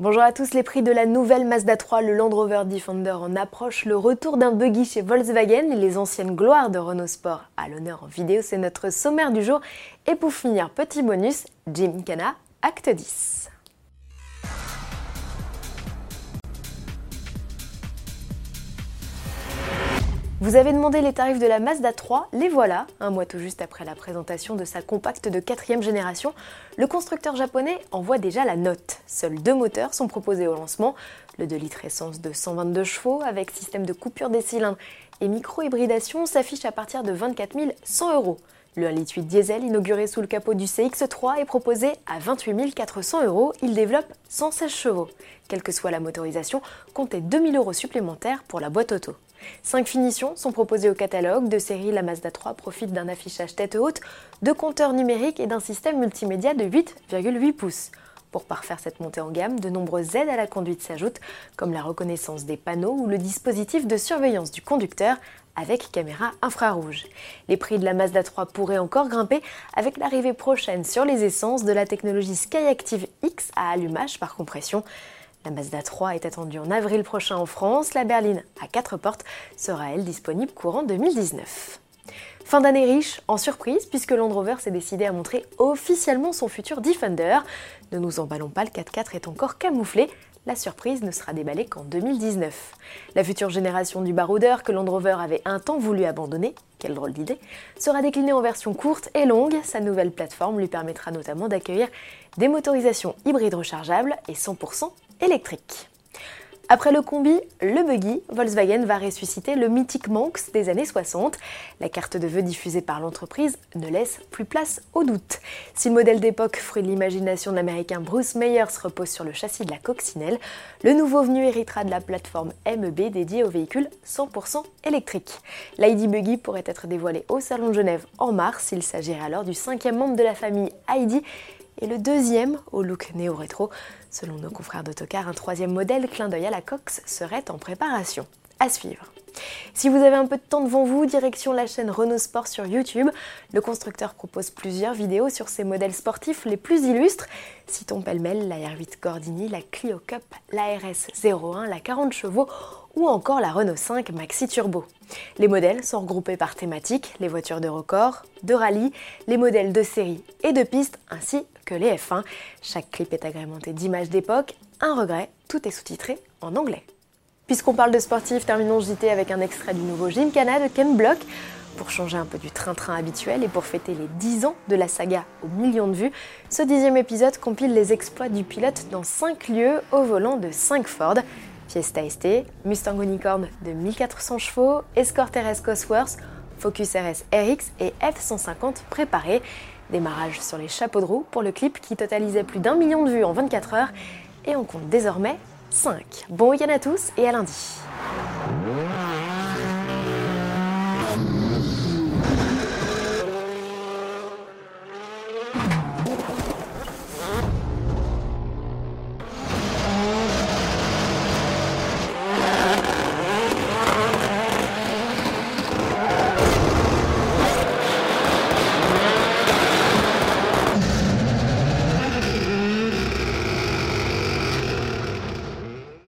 Bonjour à tous, les prix de la nouvelle Mazda 3, le Land Rover Defender en approche, le retour d'un buggy chez Volkswagen les anciennes gloires de Renault Sport à l'honneur en vidéo, c'est notre sommaire du jour. Et pour finir, petit bonus, Jim Cana, acte 10. Vous avez demandé les tarifs de la Mazda 3, les voilà. Un mois tout juste après la présentation de sa compacte de quatrième génération, le constructeur japonais envoie déjà la note. Seuls deux moteurs sont proposés au lancement, le 2 litres essence de 122 chevaux avec système de coupure des cylindres et micro-hybridation s'affiche à partir de 24 100 euros. Le 1 litre 8 diesel inauguré sous le capot du CX3 est proposé à 28 400 euros. Il développe 116 chevaux. Quelle que soit la motorisation, comptez 2000 euros supplémentaires pour la boîte auto. Cinq finitions sont proposées au catalogue. De série, la Mazda 3 profite d'un affichage tête haute, de compteurs numériques et d'un système multimédia de 8,8 pouces. Pour parfaire cette montée en gamme, de nombreuses aides à la conduite s'ajoutent, comme la reconnaissance des panneaux ou le dispositif de surveillance du conducteur avec caméra infrarouge. Les prix de la Mazda 3 pourraient encore grimper avec l'arrivée prochaine sur les essences de la technologie Skyactiv X à allumage par compression. La Mazda 3 est attendue en avril prochain en France. La berline à 4 portes sera elle disponible courant 2019. Fin d'année riche en surprise puisque Land Rover s'est décidé à montrer officiellement son futur Defender. Ne nous emballons pas, le 4x4 est encore camouflé. La surprise ne sera déballée qu'en 2019. La future génération du baroudeur que Land Rover avait un temps voulu abandonner, quelle drôle d'idée, sera déclinée en version courte et longue. Sa nouvelle plateforme lui permettra notamment d'accueillir des motorisations hybrides rechargeables et 100% électrique. Après le combi, le buggy, Volkswagen va ressusciter le mythique Manx des années 60. La carte de vœux diffusée par l'entreprise ne laisse plus place au doute. Si le modèle d'époque, fruit de l'imagination de l'américain Bruce Meyers, repose sur le châssis de la coccinelle, le nouveau venu héritera de la plateforme MEB dédiée aux véhicules 100% électriques. L'ID Buggy pourrait être dévoilé au Salon de Genève en mars. Il s'agirait alors du cinquième membre de la famille ID et le deuxième au look néo-rétro. Selon nos confrères d'autocar, un troisième modèle, clin d'œil à la Cox, serait en préparation. À suivre. Si vous avez un peu de temps devant vous, direction la chaîne Renault Sport sur YouTube. Le constructeur propose plusieurs vidéos sur ses modèles sportifs les plus illustres. Citons pêle-mêle la R8 Gordini, la Clio Cup, la RS 01, la 40 chevaux ou encore la Renault 5 Maxi Turbo. Les modèles sont regroupés par thématique, les voitures de record, de rallye, les modèles de série et de piste, ainsi les F1. Chaque clip est agrémenté d'images d'époque. Un regret, tout est sous-titré en anglais. Puisqu'on parle de sportif, terminons JT avec un extrait du nouveau Gymkhana de Ken Block. Pour changer un peu du train-train habituel et pour fêter les 10 ans de la saga aux millions de vues, ce dixième épisode compile les exploits du pilote dans 5 lieux au volant de 5 Ford. Fiesta ST, Mustang Unicorn de 1400 chevaux, Escort RS Cosworth, Focus RS RX et F150 préparés. Démarrage sur les chapeaux de roue pour le clip qui totalisait plus d'un million de vues en 24 heures et on compte désormais 5. Bon week-end à tous et à lundi.